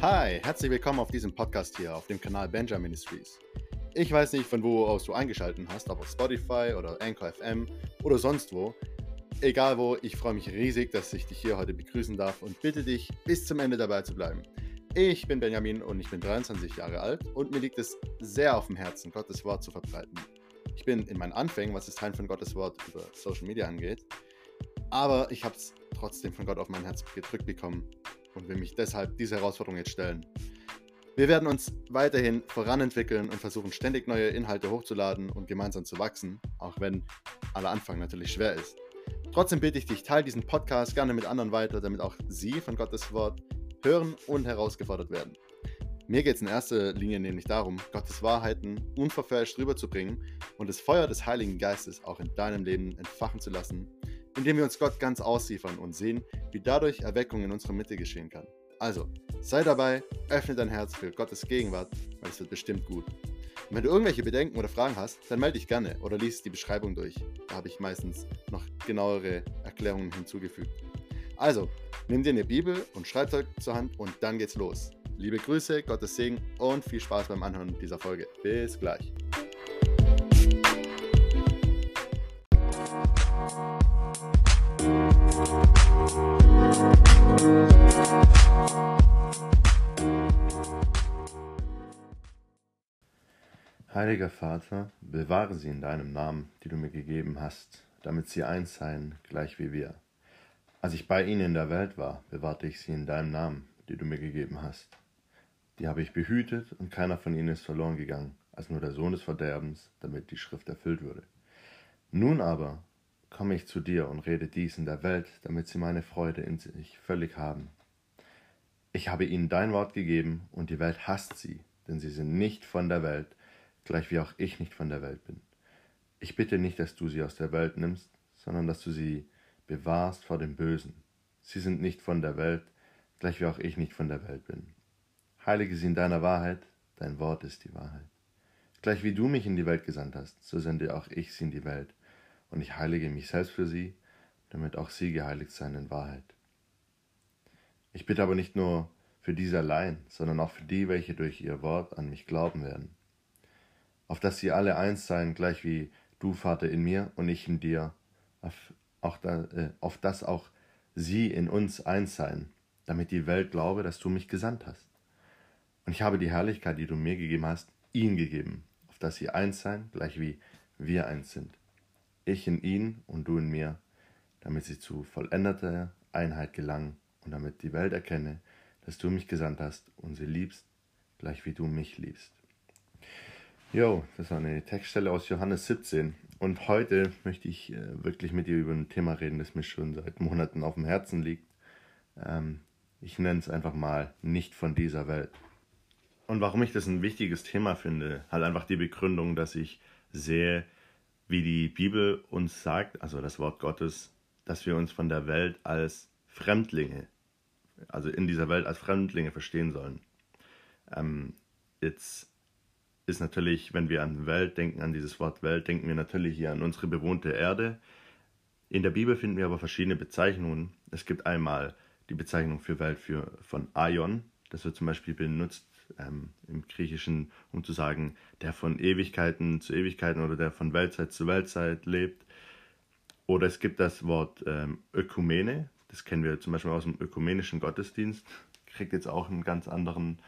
Hi, herzlich willkommen auf diesem Podcast hier auf dem Kanal Benjamin Ministries. Ich weiß nicht, von wo aus du eingeschaltet hast, ob auf Spotify oder Anchor FM oder sonst wo. Egal wo, ich freue mich riesig, dass ich dich hier heute begrüßen darf und bitte dich, bis zum Ende dabei zu bleiben. Ich bin Benjamin und ich bin 23 Jahre alt und mir liegt es sehr auf dem Herzen, Gottes Wort zu verbreiten. Ich bin in meinen Anfängen, was das Teilen von Gottes Wort über Social Media angeht, aber ich habe es trotzdem von Gott auf mein Herz gedrückt bekommen und will mich deshalb diese Herausforderung jetzt stellen. Wir werden uns weiterhin voranentwickeln und versuchen ständig neue Inhalte hochzuladen und gemeinsam zu wachsen, auch wenn aller Anfang natürlich schwer ist. Trotzdem bitte ich dich, teile diesen Podcast gerne mit anderen weiter, damit auch sie von Gottes Wort hören und herausgefordert werden. Mir geht es in erster Linie nämlich darum, Gottes Wahrheiten unverfälscht rüberzubringen und das Feuer des Heiligen Geistes auch in deinem Leben entfachen zu lassen, indem wir uns Gott ganz ausliefern und sehen, wie dadurch Erweckung in unserer Mitte geschehen kann. Also, sei dabei, öffne dein Herz für Gottes Gegenwart, weil es wird bestimmt gut. Und wenn du irgendwelche Bedenken oder Fragen hast, dann melde dich gerne oder lies die Beschreibung durch. Da habe ich meistens noch genauere Erklärungen hinzugefügt. Also, nimm dir eine Bibel und Schreibzeug zur Hand und dann geht's los. Liebe Grüße, Gottes Segen und viel Spaß beim Anhören dieser Folge. Bis gleich. Heiliger Vater, bewahre sie in deinem Namen, die du mir gegeben hast, damit sie eins seien, gleich wie wir. Als ich bei ihnen in der Welt war, bewahrte ich sie in deinem Namen, die du mir gegeben hast. Die habe ich behütet, und keiner von ihnen ist verloren gegangen, als nur der Sohn des Verderbens, damit die Schrift erfüllt würde. Nun aber komme ich zu dir und rede dies in der Welt, damit sie meine Freude in sich völlig haben. Ich habe ihnen dein Wort gegeben, und die Welt hasst sie, denn sie sind nicht von der Welt, gleich wie auch ich nicht von der Welt bin. Ich bitte nicht, dass du sie aus der Welt nimmst, sondern dass du sie bewahrst vor dem Bösen. Sie sind nicht von der Welt, gleich wie auch ich nicht von der Welt bin. Heilige sie in deiner Wahrheit, dein Wort ist die Wahrheit. Gleich wie du mich in die Welt gesandt hast, so sende auch ich sie in die Welt, und ich heilige mich selbst für sie, damit auch sie geheiligt seien in Wahrheit. Ich bitte aber nicht nur für diese allein, sondern auch für die, welche durch ihr Wort an mich glauben werden auf dass sie alle eins seien, gleich wie du, Vater, in mir und ich in dir, auf, auch da, äh, auf dass auch sie in uns eins seien, damit die Welt glaube, dass du mich gesandt hast. Und ich habe die Herrlichkeit, die du mir gegeben hast, ihnen gegeben, auf dass sie eins seien, gleich wie wir eins sind. Ich in ihnen und du in mir, damit sie zu vollendeter Einheit gelangen und damit die Welt erkenne, dass du mich gesandt hast und sie liebst, gleich wie du mich liebst. Jo, das war eine Textstelle aus Johannes 17. Und heute möchte ich äh, wirklich mit dir über ein Thema reden, das mir schon seit Monaten auf dem Herzen liegt. Ähm, ich nenne es einfach mal nicht von dieser Welt. Und warum ich das ein wichtiges Thema finde, halt einfach die Begründung, dass ich sehe, wie die Bibel uns sagt, also das Wort Gottes, dass wir uns von der Welt als Fremdlinge, also in dieser Welt als Fremdlinge verstehen sollen. Ähm, jetzt ist natürlich, wenn wir an Welt denken, an dieses Wort Welt, denken wir natürlich hier an unsere bewohnte Erde. In der Bibel finden wir aber verschiedene Bezeichnungen. Es gibt einmal die Bezeichnung für Welt für, von Aion. Das wird zum Beispiel benutzt ähm, im Griechischen, um zu sagen, der von Ewigkeiten zu Ewigkeiten oder der von Weltzeit zu Weltzeit lebt. Oder es gibt das Wort ähm, Ökumene. Das kennen wir zum Beispiel aus dem ökumenischen Gottesdienst. Kriegt jetzt auch einen ganz anderen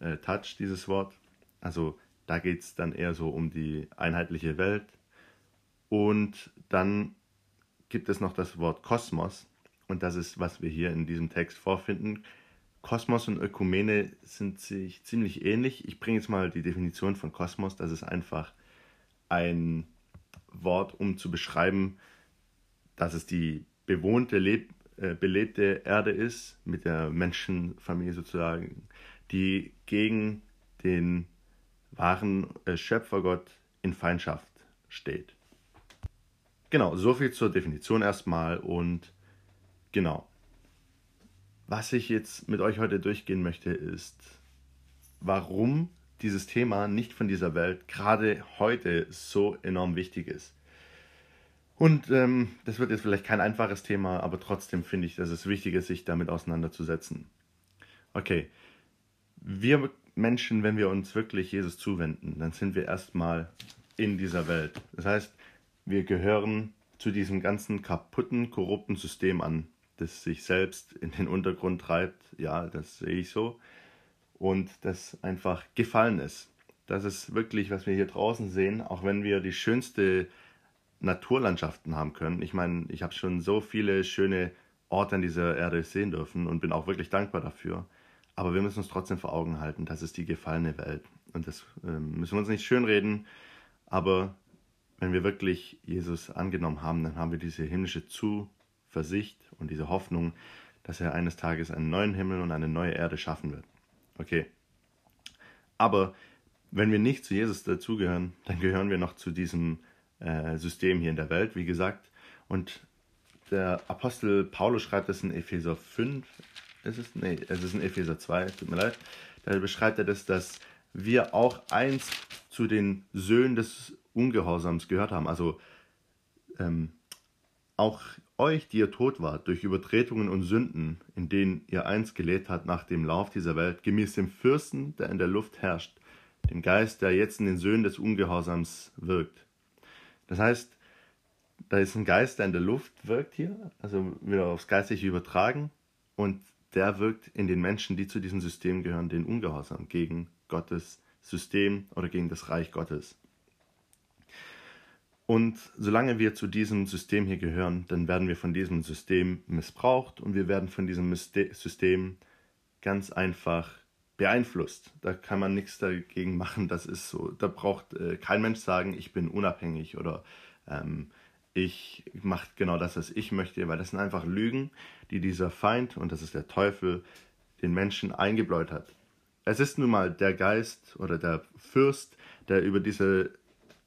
äh, Touch, dieses Wort. Also da geht es dann eher so um die einheitliche Welt. Und dann gibt es noch das Wort Kosmos. Und das ist, was wir hier in diesem Text vorfinden. Kosmos und Ökumene sind sich ziemlich ähnlich. Ich bringe jetzt mal die Definition von Kosmos. Das ist einfach ein Wort, um zu beschreiben, dass es die bewohnte, leb, äh, belebte Erde ist, mit der Menschenfamilie sozusagen, die gegen den wahren äh, Schöpfergott in Feindschaft steht. Genau, so viel zur Definition erstmal und genau. Was ich jetzt mit euch heute durchgehen möchte, ist, warum dieses Thema nicht von dieser Welt gerade heute so enorm wichtig ist. Und ähm, das wird jetzt vielleicht kein einfaches Thema, aber trotzdem finde ich, dass es wichtig ist, sich damit auseinanderzusetzen. Okay, wir Menschen, wenn wir uns wirklich Jesus zuwenden, dann sind wir erstmal in dieser Welt. Das heißt, wir gehören zu diesem ganzen kaputten, korrupten System an, das sich selbst in den Untergrund treibt. Ja, das sehe ich so. Und das einfach gefallen ist. Das ist wirklich, was wir hier draußen sehen, auch wenn wir die schönste Naturlandschaften haben können. Ich meine, ich habe schon so viele schöne Orte an dieser Erde sehen dürfen und bin auch wirklich dankbar dafür. Aber wir müssen uns trotzdem vor Augen halten, das ist die gefallene Welt. Und das äh, müssen wir uns nicht schönreden, aber wenn wir wirklich Jesus angenommen haben, dann haben wir diese himmlische Zuversicht und diese Hoffnung, dass er eines Tages einen neuen Himmel und eine neue Erde schaffen wird. Okay. Aber wenn wir nicht zu Jesus dazugehören, dann gehören wir noch zu diesem äh, System hier in der Welt, wie gesagt. Und der Apostel Paulus schreibt es in Epheser 5, ist es? Nee, es ist in Epheser 2, tut mir leid. Da beschreibt er das, dass wir auch eins zu den Söhnen des Ungehorsams gehört haben. Also ähm, auch euch, die ihr tot wart, durch Übertretungen und Sünden, in denen ihr einst gelebt habt nach dem Lauf dieser Welt, gemäß dem Fürsten, der in der Luft herrscht, dem Geist, der jetzt in den Söhnen des Ungehorsams wirkt. Das heißt, da ist ein Geist, der in der Luft wirkt hier, also wieder aufs Geistliche übertragen, und der wirkt in den Menschen, die zu diesem System gehören, den Ungehorsam gegen Gottes System oder gegen das Reich Gottes. Und solange wir zu diesem System hier gehören, dann werden wir von diesem System missbraucht und wir werden von diesem System ganz einfach beeinflusst. Da kann man nichts dagegen machen. Das ist so. Da braucht äh, kein Mensch sagen, ich bin unabhängig oder ähm, ich mache genau das, was ich möchte, weil das sind einfach Lügen, die dieser Feind, und das ist der Teufel, den Menschen eingebläut hat. Es ist nun mal der Geist oder der Fürst, der über diese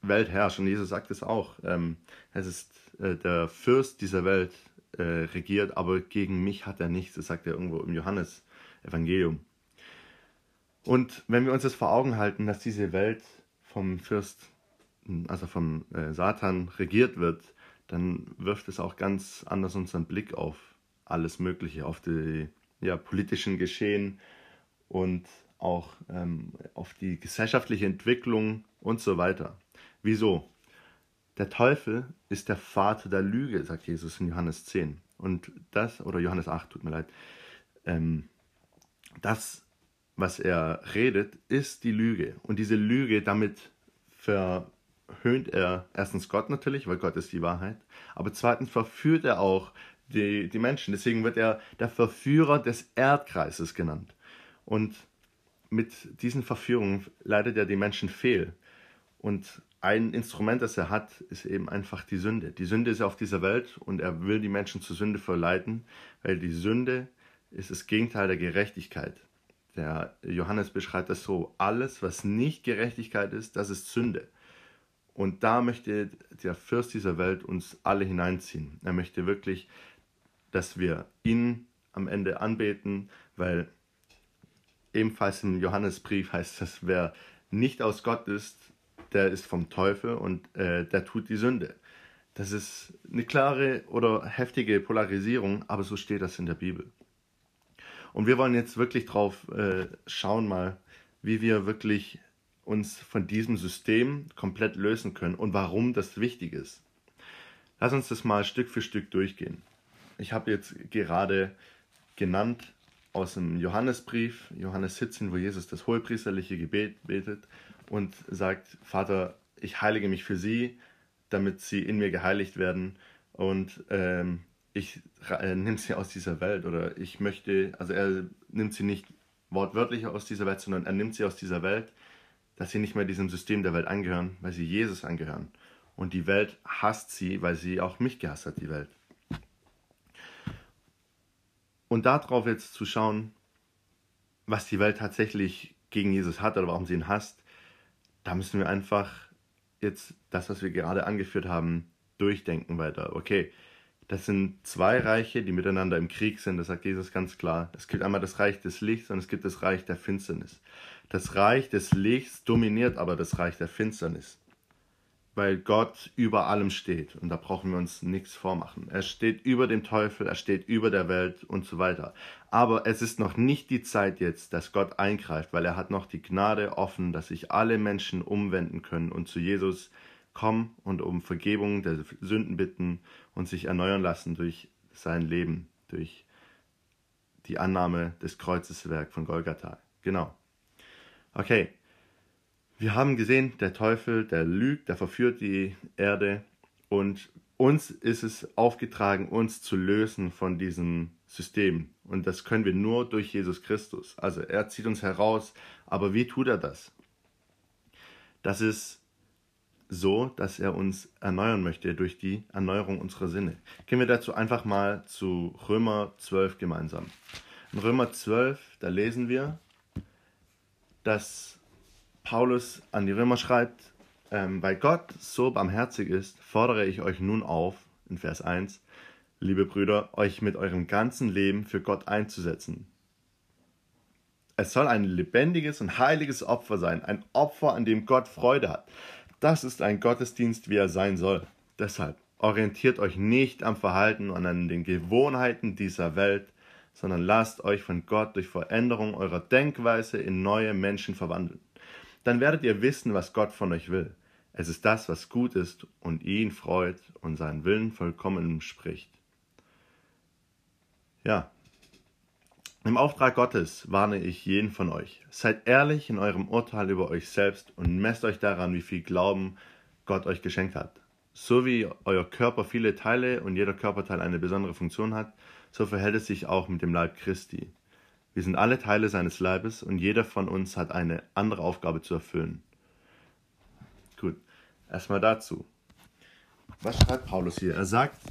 Welt herrscht. Und Jesus sagt es auch. Ähm, es ist äh, der Fürst dieser Welt äh, regiert, aber gegen mich hat er nichts. Das sagt er irgendwo im Johannes-Evangelium. Und wenn wir uns das vor Augen halten, dass diese Welt vom Fürst, also vom äh, Satan regiert wird, dann wirft es auch ganz anders unseren Blick auf alles Mögliche, auf die ja, politischen Geschehen und auch ähm, auf die gesellschaftliche Entwicklung und so weiter. Wieso? Der Teufel ist der Vater der Lüge, sagt Jesus in Johannes 10. Und das, oder Johannes 8, tut mir leid, ähm, das, was er redet, ist die Lüge. Und diese Lüge, damit verhöhnt er erstens Gott natürlich, weil Gott ist die Wahrheit, aber zweitens verführt er auch die, die Menschen. Deswegen wird er der Verführer des Erdkreises genannt. Und mit diesen Verführungen leidet er die Menschen fehl. Und ein Instrument, das er hat, ist eben einfach die Sünde. Die Sünde ist auf dieser Welt und er will die Menschen zur Sünde verleiten, weil die Sünde ist das Gegenteil der Gerechtigkeit. Der Johannes beschreibt das so: alles, was nicht Gerechtigkeit ist, das ist Sünde. Und da möchte der Fürst dieser Welt uns alle hineinziehen. Er möchte wirklich, dass wir ihn am Ende anbeten, weil ebenfalls im Johannesbrief heißt es, wer nicht aus Gott ist, der ist vom Teufel und äh, der tut die Sünde. Das ist eine klare oder heftige Polarisierung, aber so steht das in der Bibel. Und wir wollen jetzt wirklich drauf äh, schauen mal, wie wir wirklich uns von diesem System komplett lösen können und warum das wichtig ist. Lass uns das mal Stück für Stück durchgehen. Ich habe jetzt gerade genannt aus dem Johannesbrief, Johannes 17, wo Jesus das hohepriesterliche Gebet betet und sagt, Vater, ich heilige mich für sie, damit sie in mir geheiligt werden und ähm, ich äh, nehme sie aus dieser Welt oder ich möchte, also er nimmt sie nicht wortwörtlich aus dieser Welt, sondern er nimmt sie aus dieser Welt, dass sie nicht mehr diesem System der Welt angehören, weil sie Jesus angehören. Und die Welt hasst sie, weil sie auch mich gehasst hat, die Welt. Und darauf jetzt zu schauen, was die Welt tatsächlich gegen Jesus hat oder warum sie ihn hasst, da müssen wir einfach jetzt das, was wir gerade angeführt haben, durchdenken weiter. Okay, das sind zwei Reiche, die miteinander im Krieg sind, das sagt Jesus ganz klar. Es gibt einmal das Reich des Lichts und es gibt das Reich der Finsternis. Das Reich des Lichts dominiert aber das Reich der Finsternis. weil Gott über allem steht. Und da brauchen wir uns nichts vormachen. Er steht über dem Teufel, er steht über der Welt und so weiter. Aber es ist noch nicht die Zeit jetzt, dass Gott eingreift, weil er hat noch die Gnade offen, dass sich alle Menschen umwenden können und zu Jesus kommen und um Vergebung der Sünden bitten und sich erneuern lassen durch sein Leben, durch die Annahme des Kreuzeswerk von Golgatha. Genau. Okay, wir haben gesehen, der Teufel, der lügt, der verführt die Erde und uns ist es aufgetragen, uns zu lösen von diesem System. Und das können wir nur durch Jesus Christus. Also er zieht uns heraus, aber wie tut er das? Das ist so, dass er uns erneuern möchte durch die Erneuerung unserer Sinne. Gehen wir dazu einfach mal zu Römer 12 gemeinsam. In Römer 12, da lesen wir, dass Paulus an die Römer schreibt, ähm, weil Gott so barmherzig ist, fordere ich euch nun auf, in Vers 1, liebe Brüder, euch mit eurem ganzen Leben für Gott einzusetzen. Es soll ein lebendiges und heiliges Opfer sein, ein Opfer, an dem Gott Freude hat. Das ist ein Gottesdienst, wie er sein soll. Deshalb orientiert euch nicht am Verhalten und an den Gewohnheiten dieser Welt, sondern lasst euch von Gott durch Veränderung eurer Denkweise in neue Menschen verwandeln dann werdet ihr wissen, was Gott von euch will. Es ist das, was gut ist und ihn freut und seinen Willen vollkommen spricht. Ja, im Auftrag Gottes warne ich jeden von euch. Seid ehrlich in eurem Urteil über euch selbst und messt euch daran, wie viel Glauben Gott euch geschenkt hat. So wie euer Körper viele Teile und jeder Körperteil eine besondere Funktion hat, so verhält es sich auch mit dem Leib Christi. Wir sind alle Teile seines Leibes und jeder von uns hat eine andere Aufgabe zu erfüllen. Erstmal dazu. Was schreibt Paulus hier? Er sagt,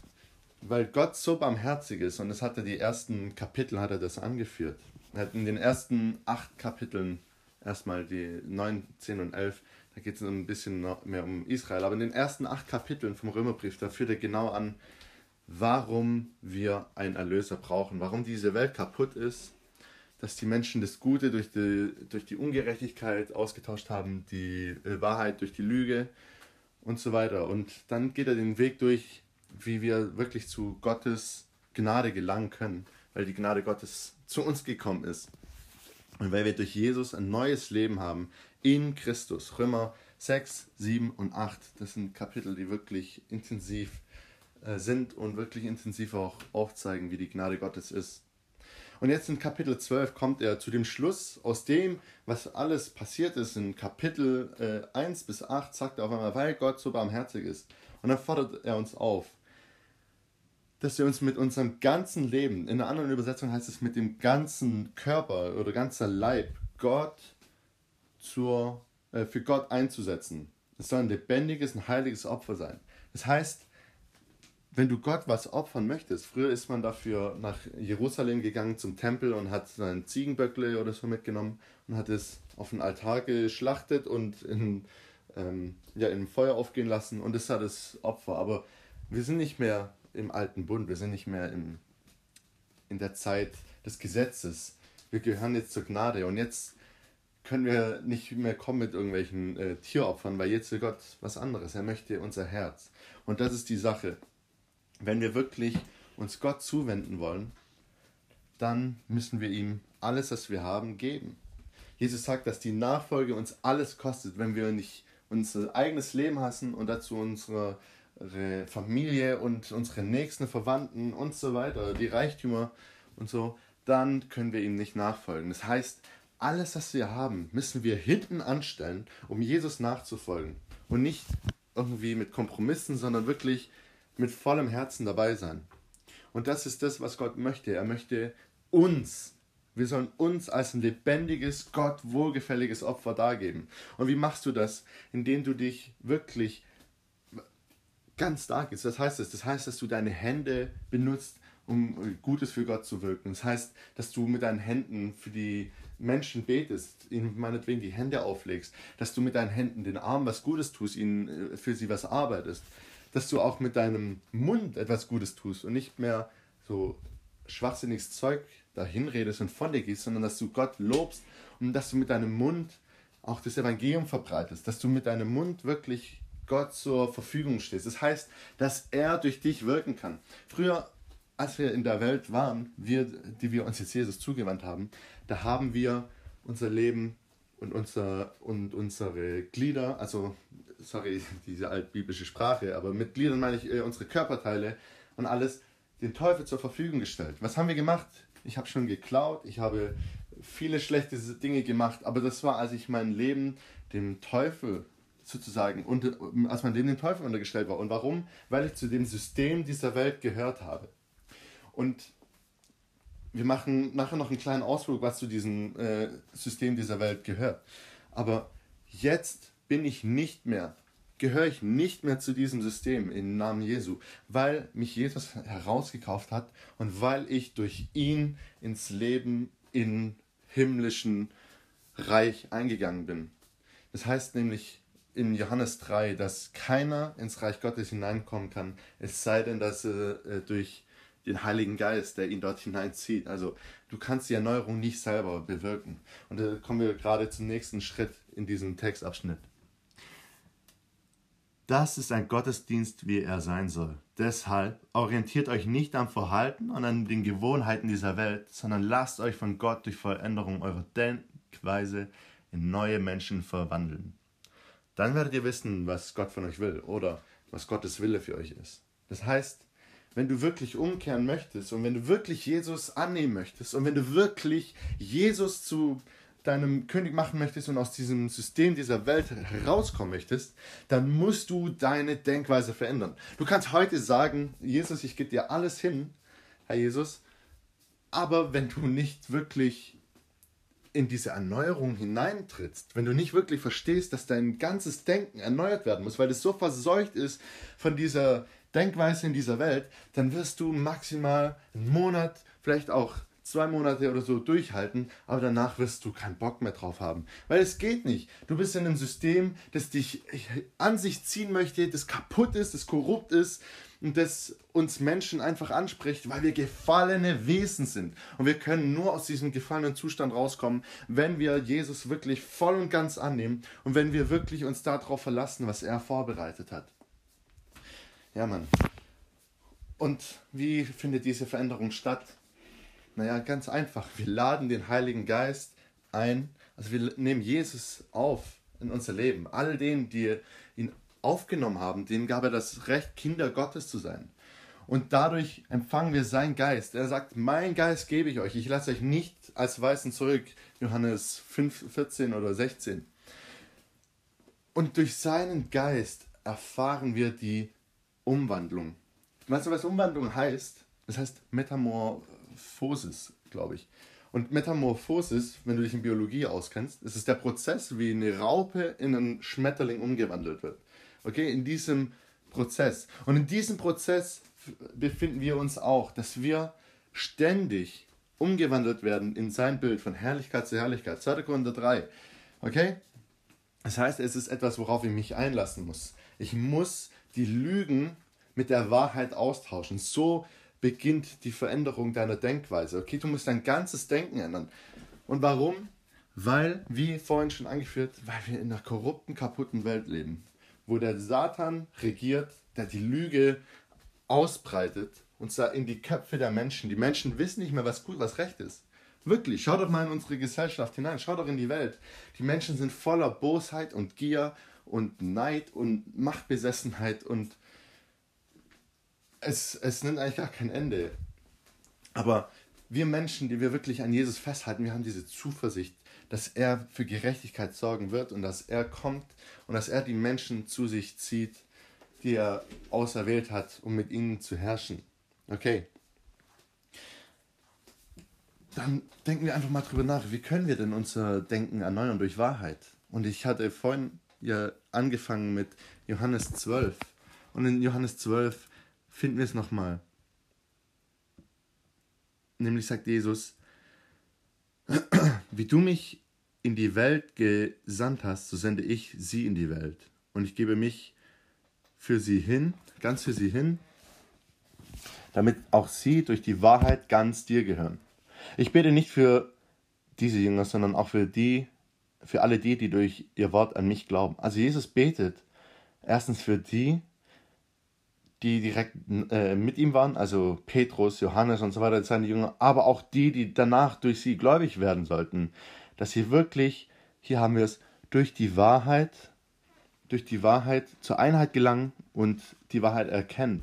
weil Gott so barmherzig ist, und das hat er die ersten Kapitel hat er das angeführt. Er hat in den ersten acht Kapiteln, erstmal die 9, 10 und 11, da geht es ein bisschen mehr um Israel, aber in den ersten acht Kapiteln vom Römerbrief, da führt er genau an, warum wir einen Erlöser brauchen, warum diese Welt kaputt ist dass die Menschen das Gute durch die, durch die Ungerechtigkeit ausgetauscht haben, die Wahrheit durch die Lüge und so weiter. Und dann geht er den Weg durch, wie wir wirklich zu Gottes Gnade gelangen können, weil die Gnade Gottes zu uns gekommen ist. Und weil wir durch Jesus ein neues Leben haben in Christus. Römer 6, 7 und 8, das sind Kapitel, die wirklich intensiv äh, sind und wirklich intensiv auch aufzeigen, wie die Gnade Gottes ist. Und jetzt in Kapitel 12 kommt er zu dem Schluss, aus dem, was alles passiert ist, in Kapitel äh, 1 bis 8, sagt er auf einmal, weil Gott so barmherzig ist. Und dann fordert er uns auf, dass wir uns mit unserem ganzen Leben, in einer anderen Übersetzung heißt es mit dem ganzen Körper oder ganzer Leib, Gott zur, äh, für Gott einzusetzen. Es soll ein lebendiges, ein heiliges Opfer sein. Das heißt, wenn du Gott was opfern möchtest, früher ist man dafür nach Jerusalem gegangen zum Tempel und hat sein Ziegenböckle oder so mitgenommen und hat es auf den Altar geschlachtet und in, ähm, ja, in Feuer aufgehen lassen und das war das Opfer. Aber wir sind nicht mehr im alten Bund, wir sind nicht mehr im, in der Zeit des Gesetzes. Wir gehören jetzt zur Gnade und jetzt können wir nicht mehr kommen mit irgendwelchen äh, Tieropfern, weil jetzt will Gott was anderes. Er möchte unser Herz. Und das ist die Sache wenn wir wirklich uns Gott zuwenden wollen, dann müssen wir ihm alles, was wir haben, geben. Jesus sagt, dass die Nachfolge uns alles kostet, wenn wir nicht unser eigenes Leben hassen und dazu unsere Familie und unsere nächsten Verwandten und so weiter, die Reichtümer und so, dann können wir ihm nicht nachfolgen. Das heißt, alles, was wir haben, müssen wir hinten anstellen, um Jesus nachzufolgen. Und nicht irgendwie mit Kompromissen, sondern wirklich mit vollem Herzen dabei sein. Und das ist das, was Gott möchte. Er möchte uns, wir sollen uns als ein lebendiges, Gott wohlgefälliges Opfer dargeben. Und wie machst du das? Indem du dich wirklich ganz stark ist. Was heißt das? Das heißt, dass du deine Hände benutzt, um Gutes für Gott zu wirken. Das heißt, dass du mit deinen Händen für die Menschen betest, ihnen meinetwegen die Hände auflegst, dass du mit deinen Händen den Armen was Gutes tust, ihnen äh, für sie was arbeitest, dass du auch mit deinem Mund etwas Gutes tust und nicht mehr so schwachsinniges Zeug dahin redest und von dir gehst, sondern dass du Gott lobst und dass du mit deinem Mund auch das Evangelium verbreitest, dass du mit deinem Mund wirklich Gott zur Verfügung stehst. Das heißt, dass er durch dich wirken kann. Früher, als wir in der Welt waren, wir, die wir uns jetzt Jesus zugewandt haben, da haben wir unser Leben und, unser, und unsere Glieder, also, sorry, diese altbiblische Sprache, aber mit Gliedern meine ich äh, unsere Körperteile und alles, den Teufel zur Verfügung gestellt. Was haben wir gemacht? Ich habe schon geklaut, ich habe viele schlechte Dinge gemacht, aber das war, als ich mein Leben dem Teufel sozusagen, und, als mein Leben dem Teufel untergestellt war. Und warum? Weil ich zu dem System dieser Welt gehört habe. Und wir machen nachher noch einen kleinen Ausflug, was zu diesem äh, System dieser Welt gehört. Aber jetzt bin ich nicht mehr, gehöre ich nicht mehr zu diesem System im Namen Jesu, weil mich Jesus herausgekauft hat und weil ich durch ihn ins Leben in himmlischen Reich eingegangen bin. Das heißt nämlich in Johannes 3, dass keiner ins Reich Gottes hineinkommen kann, es sei denn, dass er äh, durch den Heiligen Geist, der ihn dort hineinzieht. Also du kannst die Erneuerung nicht selber bewirken. Und da kommen wir gerade zum nächsten Schritt in diesem Textabschnitt. Das ist ein Gottesdienst, wie er sein soll. Deshalb orientiert euch nicht am Verhalten und an den Gewohnheiten dieser Welt, sondern lasst euch von Gott durch Veränderung eurer Denkweise in neue Menschen verwandeln. Dann werdet ihr wissen, was Gott von euch will oder was Gottes Wille für euch ist. Das heißt, wenn du wirklich umkehren möchtest und wenn du wirklich Jesus annehmen möchtest und wenn du wirklich Jesus zu deinem König machen möchtest und aus diesem System dieser Welt herauskommen möchtest, dann musst du deine Denkweise verändern. Du kannst heute sagen, Jesus, ich gebe dir alles hin, Herr Jesus, aber wenn du nicht wirklich in diese Erneuerung hineintrittst, wenn du nicht wirklich verstehst, dass dein ganzes Denken erneuert werden muss, weil es so verseucht ist von dieser Denkweise in dieser Welt, dann wirst du maximal einen Monat, vielleicht auch zwei Monate oder so durchhalten, aber danach wirst du keinen Bock mehr drauf haben. Weil es geht nicht. Du bist in einem System, das dich an sich ziehen möchte, das kaputt ist, das korrupt ist und das uns Menschen einfach anspricht, weil wir gefallene Wesen sind. Und wir können nur aus diesem gefallenen Zustand rauskommen, wenn wir Jesus wirklich voll und ganz annehmen und wenn wir wirklich uns darauf verlassen, was er vorbereitet hat. Ja, Mann. Und wie findet diese Veränderung statt? Naja, ganz einfach. Wir laden den Heiligen Geist ein. Also wir nehmen Jesus auf in unser Leben. All denen, die ihn aufgenommen haben, denen gab er das Recht, Kinder Gottes zu sein. Und dadurch empfangen wir seinen Geist. Er sagt, mein Geist gebe ich euch. Ich lasse euch nicht als Weißen zurück. Johannes 5, 14 oder 16. Und durch seinen Geist erfahren wir die Umwandlung. Weißt du, was Umwandlung heißt? Das heißt Metamorphosis, glaube ich. Und Metamorphosis, wenn du dich in Biologie auskennst, ist es der Prozess, wie eine Raupe in einen Schmetterling umgewandelt wird. Okay, in diesem Prozess. Und in diesem Prozess befinden wir uns auch, dass wir ständig umgewandelt werden in sein Bild von Herrlichkeit zu Herrlichkeit. 2. Korinther 3. Okay? Das heißt, es ist etwas, worauf ich mich einlassen muss. Ich muss die Lügen mit der Wahrheit austauschen. So beginnt die Veränderung deiner Denkweise. Okay, du musst dein ganzes Denken ändern. Und warum? Weil, wie vorhin schon angeführt, weil wir in einer korrupten, kaputten Welt leben, wo der Satan regiert, der die Lüge ausbreitet und zwar in die Köpfe der Menschen. Die Menschen wissen nicht mehr, was gut, was recht ist. Wirklich, schau doch mal in unsere Gesellschaft hinein, schau doch in die Welt. Die Menschen sind voller Bosheit und Gier und Neid und Machtbesessenheit und es, es nimmt eigentlich gar kein Ende. Aber wir Menschen, die wir wirklich an Jesus festhalten, wir haben diese Zuversicht, dass er für Gerechtigkeit sorgen wird und dass er kommt und dass er die Menschen zu sich zieht, die er auserwählt hat, um mit ihnen zu herrschen. Okay. Dann denken wir einfach mal drüber nach, wie können wir denn unser Denken erneuern durch Wahrheit? Und ich hatte vorhin ja angefangen mit Johannes 12. Und in Johannes 12 finden wir es nochmal. Nämlich sagt Jesus, wie du mich in die Welt gesandt hast, so sende ich sie in die Welt. Und ich gebe mich für sie hin, ganz für sie hin, damit auch sie durch die Wahrheit ganz dir gehören. Ich bete nicht für diese Jünger, sondern auch für die, für alle die, die durch ihr Wort an mich glauben. Also Jesus betet Erstens für die, die direkt äh, mit ihm waren, also Petrus, Johannes und so weiter, seine Jünger, aber auch die, die danach durch sie gläubig werden sollten. Dass sie wirklich, hier haben wir es, durch die Wahrheit, durch die Wahrheit zur Einheit gelangen und die Wahrheit erkennen.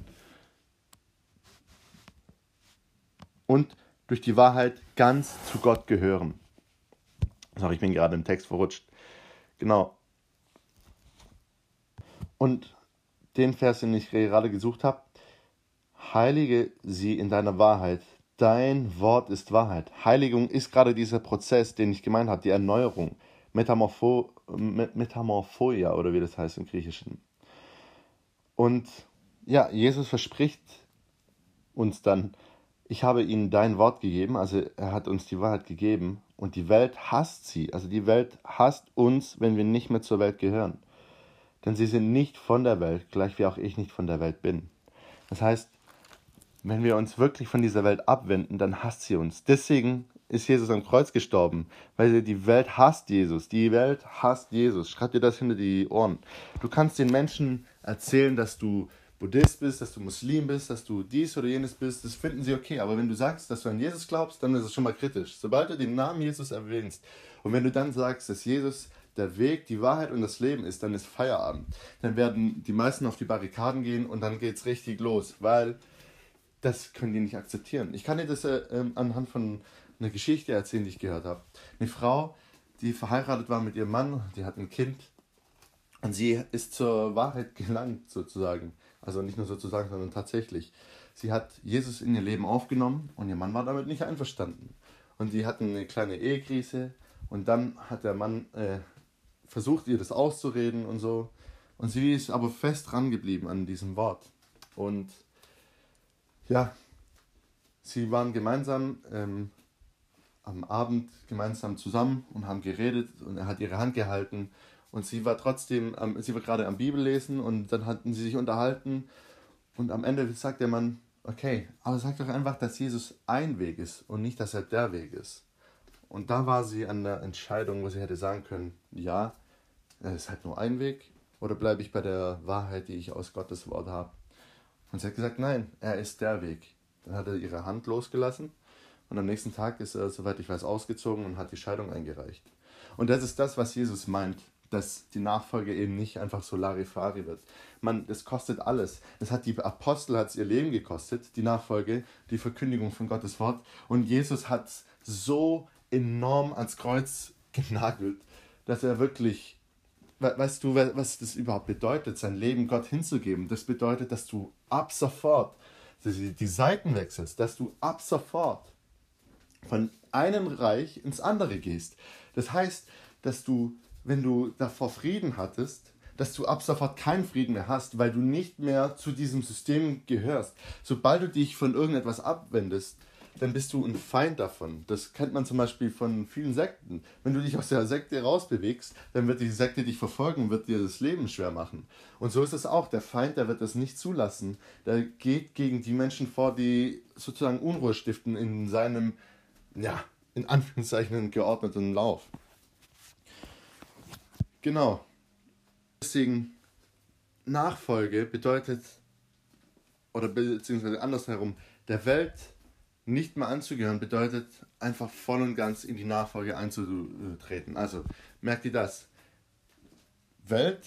Und durch die Wahrheit ganz zu Gott gehören. Sorry, ich bin gerade im Text verrutscht. Genau. Und den Vers, den ich gerade gesucht habe, heilige sie in deiner Wahrheit. Dein Wort ist Wahrheit. Heiligung ist gerade dieser Prozess, den ich gemeint habe, die Erneuerung. Metamorpho, Metamorphoia oder wie das heißt im Griechischen. Und ja, Jesus verspricht uns dann, ich habe ihnen dein Wort gegeben, also er hat uns die Wahrheit gegeben und die Welt hasst sie. Also die Welt hasst uns, wenn wir nicht mehr zur Welt gehören denn sie sind nicht von der Welt, gleich wie auch ich nicht von der Welt bin. Das heißt, wenn wir uns wirklich von dieser Welt abwenden, dann hasst sie uns. Deswegen ist Jesus am Kreuz gestorben, weil die Welt hasst Jesus. Die Welt hasst Jesus. Schreib dir das hinter die Ohren. Du kannst den Menschen erzählen, dass du Buddhist bist, dass du Muslim bist, dass du dies oder jenes bist. Das finden sie okay. Aber wenn du sagst, dass du an Jesus glaubst, dann ist es schon mal kritisch. Sobald du den Namen Jesus erwähnst und wenn du dann sagst, dass Jesus der Weg, die Wahrheit und das Leben ist, dann ist Feierabend. Dann werden die meisten auf die Barrikaden gehen und dann geht es richtig los, weil das können die nicht akzeptieren. Ich kann dir das äh, ähm, anhand von einer Geschichte erzählen, die ich gehört habe. Eine Frau, die verheiratet war mit ihrem Mann, die hat ein Kind und sie ist zur Wahrheit gelangt sozusagen. Also nicht nur sozusagen, sondern tatsächlich. Sie hat Jesus in ihr Leben aufgenommen und ihr Mann war damit nicht einverstanden. Und die hatten eine kleine Ehekrise und dann hat der Mann äh, versucht ihr das auszureden und so. Und sie ist aber fest dran geblieben an diesem Wort. Und ja, sie waren gemeinsam ähm, am Abend gemeinsam zusammen und haben geredet und er hat ihre Hand gehalten und sie war trotzdem, ähm, sie war gerade am Bibellesen und dann hatten sie sich unterhalten und am Ende sagt der Mann, okay, aber sag doch einfach, dass Jesus ein Weg ist und nicht, dass er der Weg ist. Und da war sie an der Entscheidung, wo sie hätte sagen können, ja, es ist halt nur ein Weg, oder bleibe ich bei der Wahrheit, die ich aus Gottes Wort habe? Und sie hat gesagt, nein, er ist der Weg. Dann hat er ihre Hand losgelassen und am nächsten Tag ist er, soweit ich weiß, ausgezogen und hat die Scheidung eingereicht. Und das ist das, was Jesus meint, dass die Nachfolge eben nicht einfach so Larifari wird. Man, es kostet alles. Es hat die Apostel hat ihr Leben gekostet, die Nachfolge, die Verkündigung von Gottes Wort. Und Jesus hat so enorm ans Kreuz genagelt, dass er wirklich, weißt du, was das überhaupt bedeutet, sein Leben Gott hinzugeben? Das bedeutet, dass du ab sofort die Seiten wechselst, dass du ab sofort von einem Reich ins andere gehst. Das heißt, dass du, wenn du davor Frieden hattest, dass du ab sofort keinen Frieden mehr hast, weil du nicht mehr zu diesem System gehörst. Sobald du dich von irgendetwas abwendest, dann bist du ein Feind davon. Das kennt man zum Beispiel von vielen Sekten. Wenn du dich aus der Sekte rausbewegst, dann wird die Sekte dich verfolgen, wird dir das Leben schwer machen. Und so ist es auch. Der Feind, der wird das nicht zulassen. Der geht gegen die Menschen vor, die sozusagen Unruhe stiften in seinem, ja, in Anführungszeichen geordneten Lauf. Genau. Deswegen Nachfolge bedeutet, oder beziehungsweise andersherum, der Welt nicht mehr anzugehören bedeutet einfach voll und ganz in die Nachfolge einzutreten. Also merkt ihr das? Welt,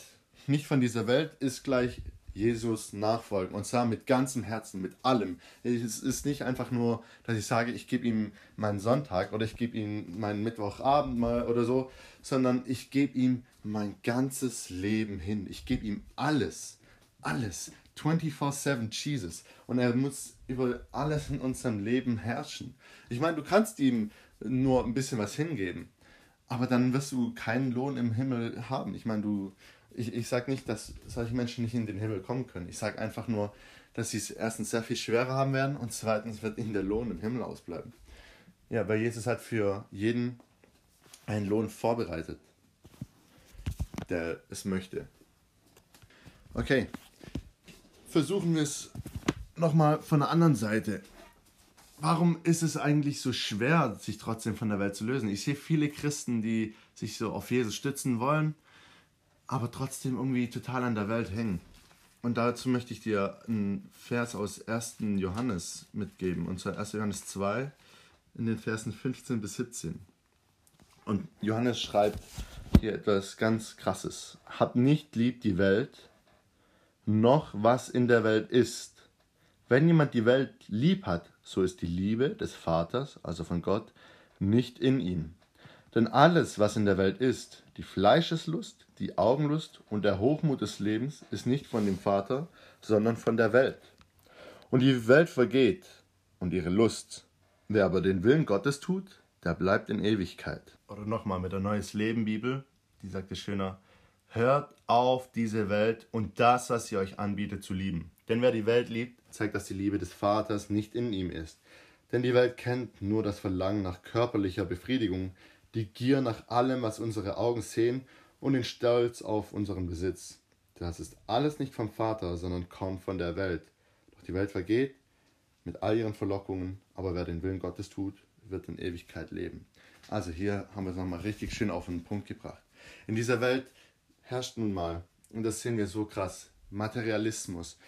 nicht von dieser Welt, ist gleich Jesus nachfolgen und zwar mit ganzem Herzen, mit allem. Es ist nicht einfach nur, dass ich sage, ich gebe ihm meinen Sonntag oder ich gebe ihm meinen Mittwochabend mal oder so, sondern ich gebe ihm mein ganzes Leben hin. Ich gebe ihm alles, alles. 24-7 Jesus. Und er muss über alles in unserem Leben herrschen. Ich meine, du kannst ihm nur ein bisschen was hingeben, aber dann wirst du keinen Lohn im Himmel haben. Ich meine, du, ich, ich sage nicht, dass solche Menschen nicht in den Himmel kommen können. Ich sage einfach nur, dass sie es erstens sehr viel schwerer haben werden und zweitens wird ihnen der Lohn im Himmel ausbleiben. Ja, weil Jesus hat für jeden einen Lohn vorbereitet, der es möchte. Okay, versuchen wir es nochmal von der anderen Seite. Warum ist es eigentlich so schwer, sich trotzdem von der Welt zu lösen? Ich sehe viele Christen, die sich so auf Jesus stützen wollen, aber trotzdem irgendwie total an der Welt hängen. Und dazu möchte ich dir einen Vers aus 1. Johannes mitgeben, und zwar 1. Johannes 2 in den Versen 15 bis 17. Und Johannes schreibt hier etwas ganz Krasses. Habt nicht lieb die Welt, noch was in der Welt ist. Wenn jemand die Welt lieb hat, so ist die Liebe des Vaters, also von Gott, nicht in ihm. Denn alles, was in der Welt ist, die Fleischeslust, die Augenlust und der Hochmut des Lebens, ist nicht von dem Vater, sondern von der Welt. Und die Welt vergeht und ihre Lust. Wer aber den Willen Gottes tut, der bleibt in Ewigkeit. Oder nochmal mit der Neues Leben Bibel, die sagt es schöner, hört auf diese Welt und das, was sie euch anbietet, zu lieben. Denn wer die Welt liebt, zeigt, dass die Liebe des Vaters nicht in ihm ist. Denn die Welt kennt nur das Verlangen nach körperlicher Befriedigung, die Gier nach allem, was unsere Augen sehen und den Stolz auf unseren Besitz. Das ist alles nicht vom Vater, sondern kommt von der Welt. Doch die Welt vergeht mit all ihren Verlockungen, aber wer den Willen Gottes tut, wird in Ewigkeit leben. Also hier haben wir es nochmal richtig schön auf den Punkt gebracht. In dieser Welt herrscht nun mal, und das sehen wir so krass, Materialismus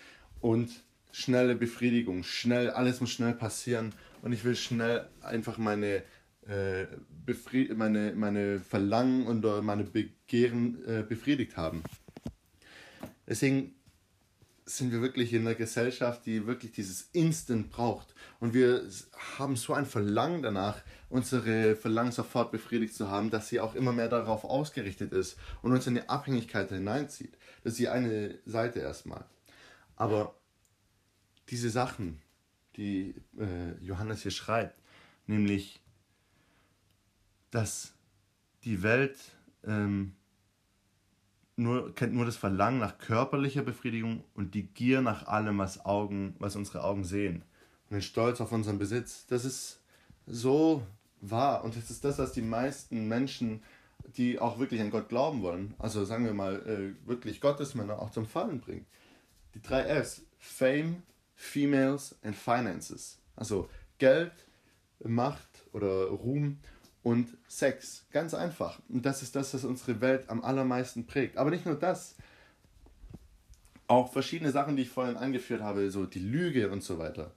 und schnelle Befriedigung, schnell, alles muss schnell passieren und ich will schnell einfach meine, äh, meine, meine Verlangen und meine Begehren äh, befriedigt haben. Deswegen sind wir wirklich in einer Gesellschaft, die wirklich dieses Instant braucht. Und wir haben so ein Verlangen danach, unsere Verlangen sofort befriedigt zu haben, dass sie auch immer mehr darauf ausgerichtet ist und uns in die Abhängigkeit hineinzieht. Das ist die eine Seite erstmal. Aber diese Sachen, die äh, Johannes hier schreibt, nämlich, dass die Welt ähm, nur, kennt nur das Verlangen nach körperlicher Befriedigung und die Gier nach allem, was, Augen, was unsere Augen sehen. Und den Stolz auf unseren Besitz. Das ist so wahr. Und das ist das, was die meisten Menschen, die auch wirklich an Gott glauben wollen, also sagen wir mal, äh, wirklich Gottesmänner auch zum Fallen bringt. Die drei Fs: Fame, Females and Finances. Also Geld, Macht oder Ruhm und Sex. Ganz einfach. Und das ist das, was unsere Welt am allermeisten prägt. Aber nicht nur das. Auch verschiedene Sachen, die ich vorhin angeführt habe, so die Lüge und so weiter.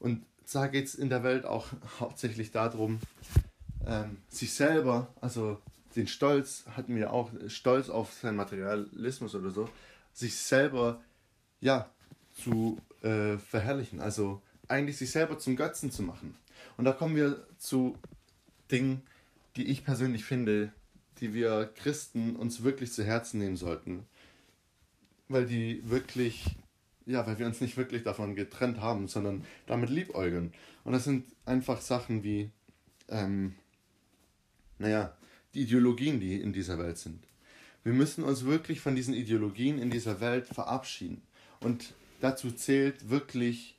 Und da geht es in der Welt auch hauptsächlich darum, ähm, sich selber, also den Stolz hatten wir auch, Stolz auf seinen Materialismus oder so, sich selber, ja, zu äh, verherrlichen. Also eigentlich sich selber zum Götzen zu machen. Und da kommen wir zu Dingen, die ich persönlich finde, die wir Christen uns wirklich zu Herzen nehmen sollten. Weil die wirklich, ja, weil wir uns nicht wirklich davon getrennt haben, sondern damit liebäugeln. Und das sind einfach Sachen wie, ähm, naja, die Ideologien, die in dieser Welt sind. Wir müssen uns wirklich von diesen Ideologien in dieser Welt verabschieden. Und dazu zählt wirklich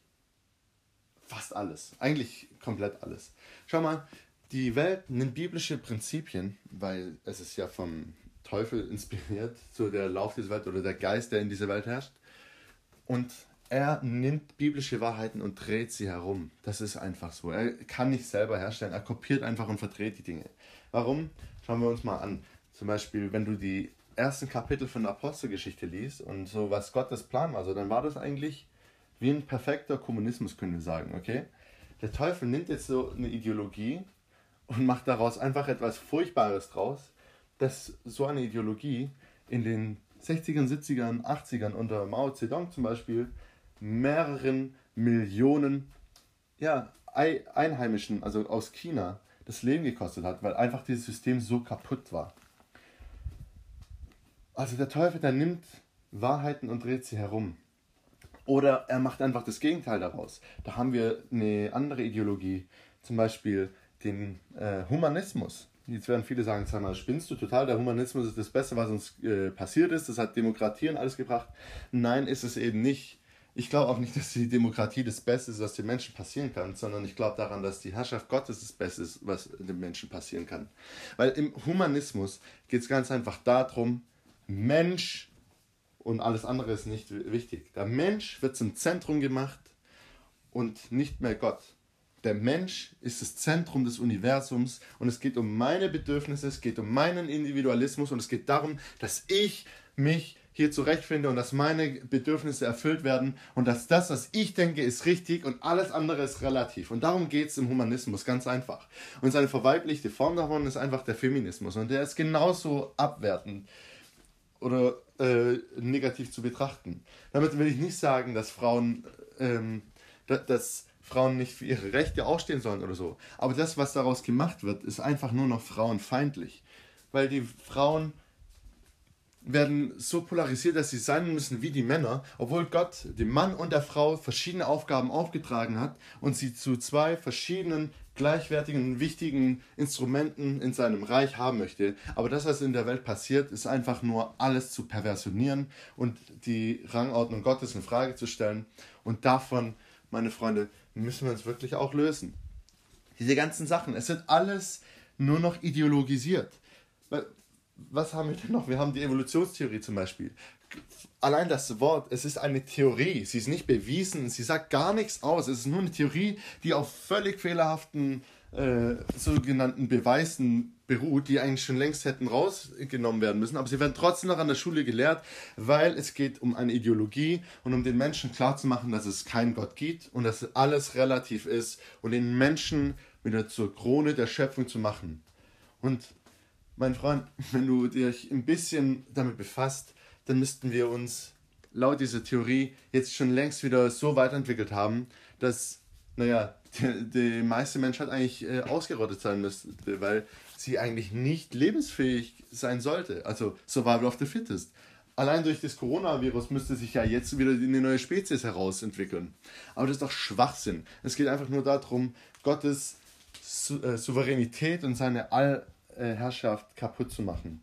fast alles. Eigentlich komplett alles. Schau mal, die Welt nimmt biblische Prinzipien, weil es ist ja vom Teufel inspiriert, so der Lauf dieser Welt oder der Geist, der in dieser Welt herrscht. Und er nimmt biblische Wahrheiten und dreht sie herum. Das ist einfach so. Er kann nicht selber herstellen. Er kopiert einfach und verdreht die Dinge. Warum? Schauen wir uns mal an. Zum Beispiel, wenn du die ersten Kapitel von der Apostelgeschichte liest und so, was Gottes Plan war, so, dann war das eigentlich wie ein perfekter Kommunismus, können wir sagen, okay? Der Teufel nimmt jetzt so eine Ideologie und macht daraus einfach etwas Furchtbares draus, dass so eine Ideologie in den 60ern, 70ern, 80ern unter Mao Zedong zum Beispiel mehreren Millionen ja, Einheimischen, also aus China, das Leben gekostet hat, weil einfach dieses System so kaputt war. Also der Teufel, der nimmt Wahrheiten und dreht sie herum. Oder er macht einfach das Gegenteil daraus. Da haben wir eine andere Ideologie, zum Beispiel den äh, Humanismus. Jetzt werden viele sagen, sag mal, spinnst du total? Der Humanismus ist das Beste, was uns äh, passiert ist. Das hat Demokratie und alles gebracht. Nein, ist es eben nicht. Ich glaube auch nicht, dass die Demokratie das Beste ist, was den Menschen passieren kann, sondern ich glaube daran, dass die Herrschaft Gottes das Beste ist, was den Menschen passieren kann. Weil im Humanismus geht es ganz einfach darum, Mensch und alles andere ist nicht wichtig. Der Mensch wird zum Zentrum gemacht und nicht mehr Gott. Der Mensch ist das Zentrum des Universums und es geht um meine Bedürfnisse, es geht um meinen Individualismus und es geht darum, dass ich mich hier zurechtfinde und dass meine Bedürfnisse erfüllt werden und dass das, was ich denke, ist richtig und alles andere ist relativ. Und darum geht es im Humanismus ganz einfach. Und seine verweiblichte Form davon ist einfach der Feminismus und der ist genauso abwertend oder äh, negativ zu betrachten. Damit will ich nicht sagen, dass Frauen, ähm, dass Frauen nicht für ihre Rechte aufstehen sollen oder so. Aber das, was daraus gemacht wird, ist einfach nur noch frauenfeindlich. Weil die Frauen werden so polarisiert, dass sie sein müssen wie die Männer, obwohl Gott dem Mann und der Frau verschiedene Aufgaben aufgetragen hat und sie zu zwei verschiedenen gleichwertigen, wichtigen Instrumenten in seinem Reich haben möchte. Aber das, was in der Welt passiert, ist einfach nur alles zu perversionieren und die Rangordnung Gottes in Frage zu stellen. Und davon, meine Freunde, müssen wir uns wirklich auch lösen. Diese ganzen Sachen, es wird alles nur noch ideologisiert was haben wir denn noch? Wir haben die Evolutionstheorie zum Beispiel. Allein das Wort, es ist eine Theorie, sie ist nicht bewiesen, sie sagt gar nichts aus. Es ist nur eine Theorie, die auf völlig fehlerhaften äh, sogenannten Beweisen beruht, die eigentlich schon längst hätten rausgenommen werden müssen. Aber sie werden trotzdem noch an der Schule gelehrt, weil es geht um eine Ideologie und um den Menschen klarzumachen, dass es keinen Gott gibt und dass alles relativ ist und den Menschen wieder zur Krone der Schöpfung zu machen. Und mein Freund, wenn du dich ein bisschen damit befasst, dann müssten wir uns laut dieser Theorie jetzt schon längst wieder so weiterentwickelt haben, dass, naja, die, die meiste Menschheit eigentlich äh, ausgerottet sein müsste, weil sie eigentlich nicht lebensfähig sein sollte. Also Survival of the Fittest. Allein durch das Coronavirus müsste sich ja jetzt wieder eine neue Spezies herausentwickeln. Aber das ist doch Schwachsinn. Es geht einfach nur darum, Gottes äh, Souveränität und seine all äh, kaputt zu machen.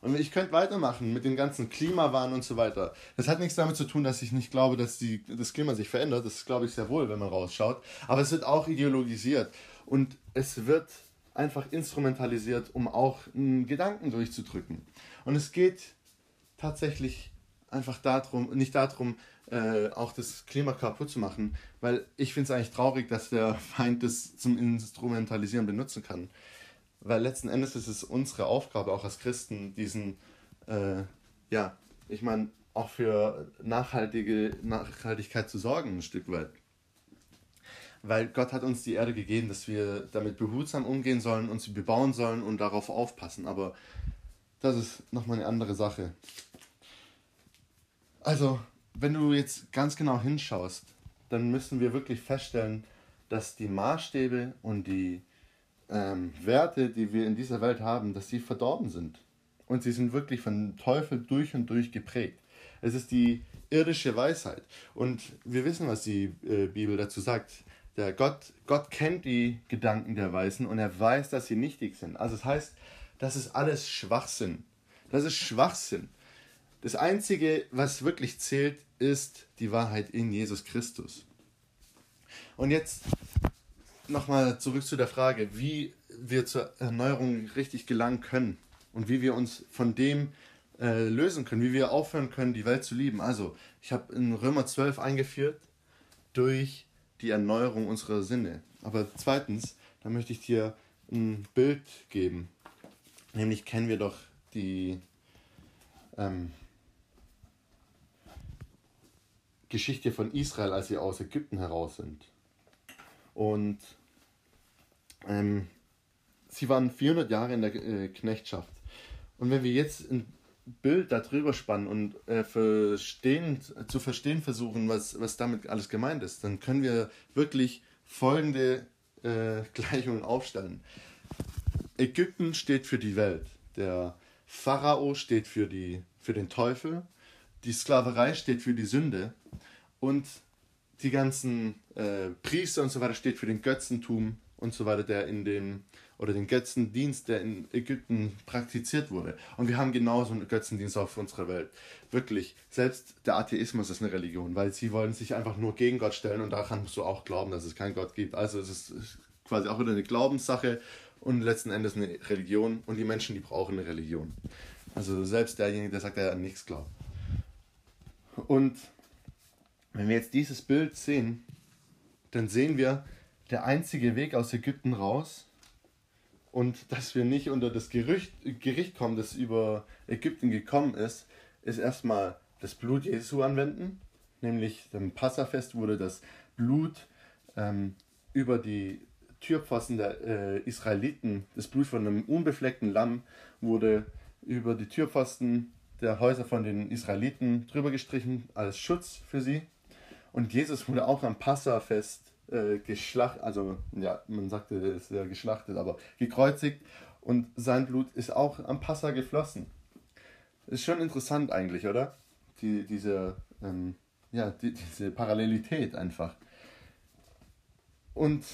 Und ich könnte weitermachen mit dem ganzen Klimawahn und so weiter. Das hat nichts damit zu tun, dass ich nicht glaube, dass die, das Klima sich verändert. Das glaube ich sehr wohl, wenn man rausschaut. Aber es wird auch ideologisiert. Und es wird einfach instrumentalisiert, um auch einen Gedanken durchzudrücken. Und es geht tatsächlich einfach darum, nicht darum, äh, auch das Klima kaputt zu machen, weil ich finde es eigentlich traurig, dass der Feind das zum Instrumentalisieren benutzen kann. Weil letzten Endes ist es unsere Aufgabe, auch als Christen, diesen, äh, ja, ich meine, auch für nachhaltige Nachhaltigkeit zu sorgen, ein Stück weit. Weil Gott hat uns die Erde gegeben, dass wir damit behutsam umgehen sollen und sie bebauen sollen und darauf aufpassen. Aber das ist nochmal eine andere Sache. Also, wenn du jetzt ganz genau hinschaust, dann müssen wir wirklich feststellen, dass die Maßstäbe und die ähm, Werte, die wir in dieser Welt haben, dass sie verdorben sind. Und sie sind wirklich von Teufel durch und durch geprägt. Es ist die irdische Weisheit. Und wir wissen, was die äh, Bibel dazu sagt. Der Gott, Gott kennt die Gedanken der Weisen und er weiß, dass sie nichtig sind. Also das heißt, das ist alles Schwachsinn. Das ist Schwachsinn. Das Einzige, was wirklich zählt, ist die Wahrheit in Jesus Christus. Und jetzt nochmal zurück zu der Frage, wie wir zur Erneuerung richtig gelangen können und wie wir uns von dem äh, lösen können, wie wir aufhören können, die Welt zu lieben. Also, ich habe in Römer 12 eingeführt durch die Erneuerung unserer Sinne. Aber zweitens, da möchte ich dir ein Bild geben. Nämlich kennen wir doch die ähm, Geschichte von Israel, als sie aus Ägypten heraus sind. Und ähm, sie waren 400 Jahre in der äh, Knechtschaft. Und wenn wir jetzt ein Bild darüber spannen und äh, verstehen, zu verstehen versuchen, was, was damit alles gemeint ist, dann können wir wirklich folgende äh, Gleichungen aufstellen. Ägypten steht für die Welt. Der Pharao steht für, die, für den Teufel. Die Sklaverei steht für die Sünde. Und die ganzen äh, Priester und so weiter steht für den Götzentum und so weiter, der in dem, oder den Götzendienst, der in Ägypten praktiziert wurde. Und wir haben genauso einen Götzendienst auf unserer Welt. Wirklich, selbst der Atheismus ist eine Religion, weil sie wollen sich einfach nur gegen Gott stellen und daran musst du auch glauben, dass es keinen Gott gibt. Also es ist quasi auch wieder eine Glaubenssache und letzten Endes eine Religion und die Menschen, die brauchen eine Religion. Also selbst derjenige, der sagt, er an nichts glaubt. Und wenn wir jetzt dieses Bild sehen, dann sehen wir, der einzige Weg aus Ägypten raus und dass wir nicht unter das Gerücht, Gericht kommen, das über Ägypten gekommen ist, ist erstmal das Blut Jesu anwenden. Nämlich im Passafest wurde das Blut ähm, über die Türpfosten der äh, Israeliten, das Blut von einem unbefleckten Lamm wurde über die Türpfosten der Häuser von den Israeliten drüber gestrichen als Schutz für sie. Und Jesus wurde auch am Passafest äh, geschlachtet, also ja, man sagte, es ist ja geschlachtet, aber gekreuzigt und sein Blut ist auch am Passa geflossen. Ist schon interessant eigentlich, oder? Die, diese, ähm, ja, die, diese Parallelität einfach. Und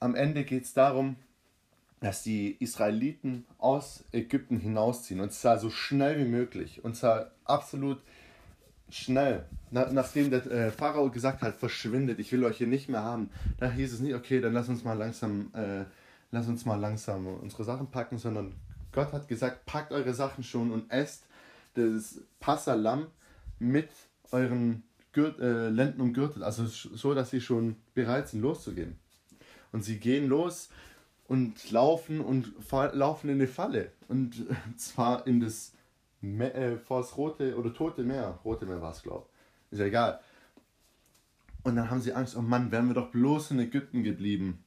am Ende geht es darum, dass die Israeliten aus Ägypten hinausziehen und zwar so schnell wie möglich und zwar absolut schnell. Na, nachdem der äh, Pharao gesagt hat, verschwindet, ich will euch hier nicht mehr haben, da hieß es nicht, okay, dann lass uns mal langsam, äh, lass uns mal langsam unsere Sachen packen, sondern Gott hat gesagt, packt eure Sachen schon und esst das Passalam mit euren Gürt, äh, Lenden umgürtet, also so, dass sie schon bereit sind, loszugehen. Und sie gehen los und laufen und laufen in eine Falle. Und zwar in das äh, vor das Rote oder Tote Meer. Rote Meer war es, glaube ich. Ist ja egal. Und dann haben sie Angst, oh Mann, wären wir doch bloß in Ägypten geblieben.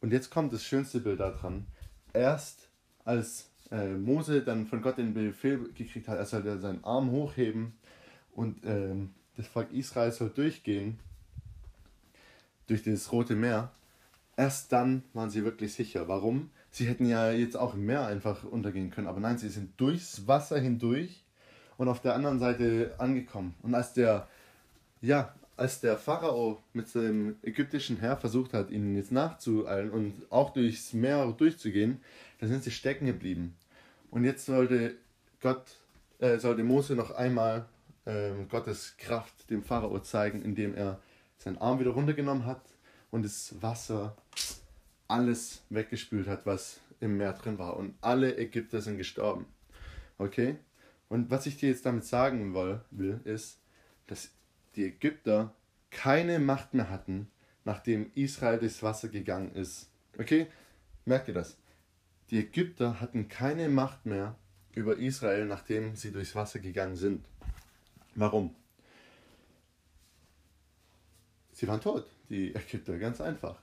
Und jetzt kommt das schönste Bild daran. Erst als äh, Mose dann von Gott den Befehl gekriegt hat, er soll seinen Arm hochheben und ähm, das Volk Israel soll durchgehen durch das Rote Meer. Erst dann waren sie wirklich sicher. Warum? Sie hätten ja jetzt auch im Meer einfach untergehen können, aber nein, sie sind durchs Wasser hindurch und auf der anderen Seite angekommen. Und als der, ja, als der Pharao mit seinem ägyptischen Herr versucht hat, ihnen jetzt nachzueilen und auch durchs Meer durchzugehen, da sind sie stecken geblieben. Und jetzt sollte Gott, äh, sollte Mose noch einmal äh, Gottes Kraft dem Pharao zeigen, indem er seinen Arm wieder runtergenommen hat und das Wasser alles weggespült hat, was im Meer drin war. Und alle Ägypter sind gestorben. Okay? Und was ich dir jetzt damit sagen will, ist, dass die Ägypter keine Macht mehr hatten, nachdem Israel durchs Wasser gegangen ist. Okay? Merkt ihr das? Die Ägypter hatten keine Macht mehr über Israel, nachdem sie durchs Wasser gegangen sind. Warum? Sie waren tot, die Ägypter, ganz einfach.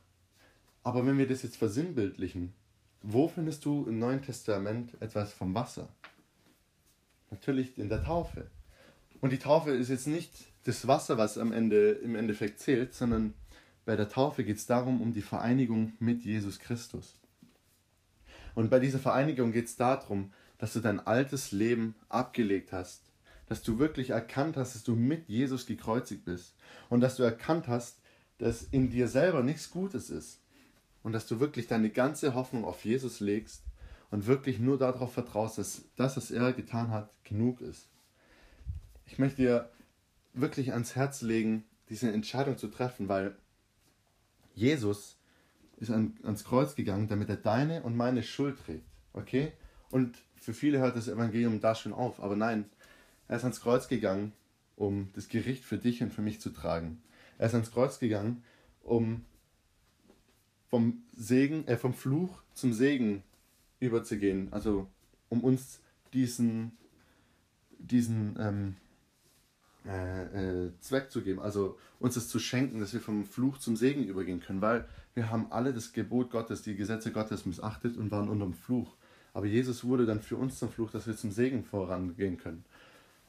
Aber wenn wir das jetzt versinnbildlichen, wo findest du im Neuen Testament etwas vom Wasser? Natürlich in der Taufe. Und die Taufe ist jetzt nicht das Wasser, was am Ende im Endeffekt zählt, sondern bei der Taufe geht es darum, um die Vereinigung mit Jesus Christus. Und bei dieser Vereinigung geht es darum, dass du dein altes Leben abgelegt hast, dass du wirklich erkannt hast, dass du mit Jesus gekreuzigt bist und dass du erkannt hast, dass in dir selber nichts Gutes ist, und dass du wirklich deine ganze Hoffnung auf Jesus legst und wirklich nur darauf vertraust, dass das, was er getan hat, genug ist. Ich möchte dir wirklich ans Herz legen, diese Entscheidung zu treffen, weil Jesus ist an, ans Kreuz gegangen, damit er deine und meine Schuld trägt. Okay? Und für viele hört das Evangelium da schon auf, aber nein, er ist ans Kreuz gegangen, um das Gericht für dich und für mich zu tragen. Er ist ans Kreuz gegangen, um vom Segen, äh, vom Fluch zum Segen überzugehen. Also um uns diesen, diesen ähm, äh, äh, Zweck zu geben, also uns das zu schenken, dass wir vom Fluch zum Segen übergehen können, weil wir haben alle das Gebot Gottes, die Gesetze Gottes missachtet und waren unter dem Fluch. Aber Jesus wurde dann für uns zum Fluch, dass wir zum Segen vorangehen können.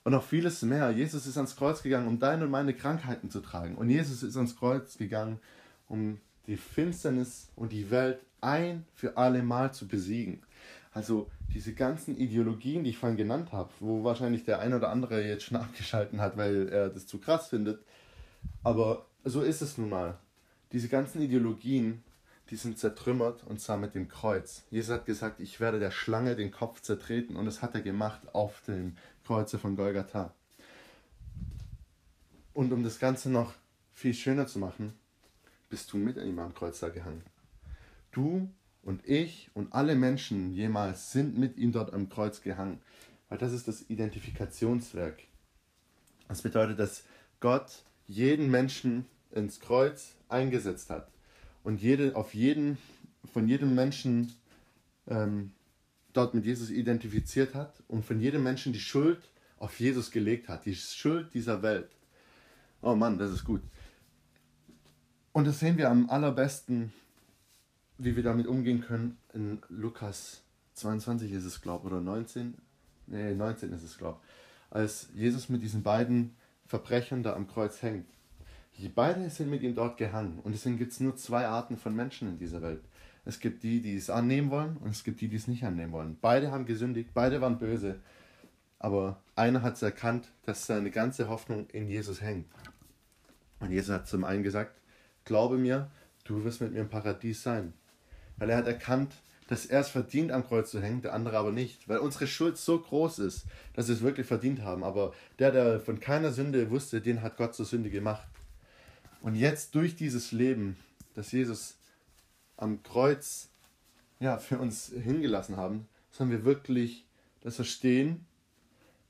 Und noch vieles mehr. Jesus ist ans Kreuz gegangen, um deine und meine Krankheiten zu tragen. Und Jesus ist ans Kreuz gegangen, um die Finsternis und die Welt ein für alle Mal zu besiegen. Also diese ganzen Ideologien, die ich vorhin genannt habe, wo wahrscheinlich der ein oder andere jetzt schon abgeschalten hat, weil er das zu krass findet. Aber so ist es nun mal. Diese ganzen Ideologien, die sind zertrümmert und zwar mit dem Kreuz. Jesus hat gesagt, ich werde der Schlange den Kopf zertreten und das hat er gemacht auf dem Kreuze von Golgatha. Und um das Ganze noch viel schöner zu machen, bist du mit ihm am Kreuz da gehangen. Du und ich und alle Menschen jemals sind mit ihm dort am Kreuz gehangen, weil das ist das Identifikationswerk. Das bedeutet, dass Gott jeden Menschen ins Kreuz eingesetzt hat und jede, auf jeden, von jedem Menschen ähm, dort mit Jesus identifiziert hat und von jedem Menschen die Schuld auf Jesus gelegt hat, die Schuld dieser Welt. Oh Mann, das ist gut. Und das sehen wir am allerbesten, wie wir damit umgehen können, in Lukas 22 ist es, glaube ich, oder 19. Nee, 19 ist es, glaube ich. Als Jesus mit diesen beiden Verbrechern da am Kreuz hängt. Die beide sind mit ihm dort gehangen. Und deswegen gibt es nur zwei Arten von Menschen in dieser Welt. Es gibt die, die es annehmen wollen und es gibt die, die es nicht annehmen wollen. Beide haben gesündigt, beide waren böse. Aber einer hat es erkannt, dass seine ganze Hoffnung in Jesus hängt. Und Jesus hat zum einen gesagt, glaube mir, du wirst mit mir im Paradies sein. Weil er hat erkannt, dass er es verdient, am Kreuz zu hängen, der andere aber nicht. Weil unsere Schuld so groß ist, dass wir es wirklich verdient haben. Aber der, der von keiner Sünde wusste, den hat Gott zur Sünde gemacht. Und jetzt durch dieses Leben, das Jesus am Kreuz ja, für uns hingelassen haben, sollen wir wirklich das verstehen,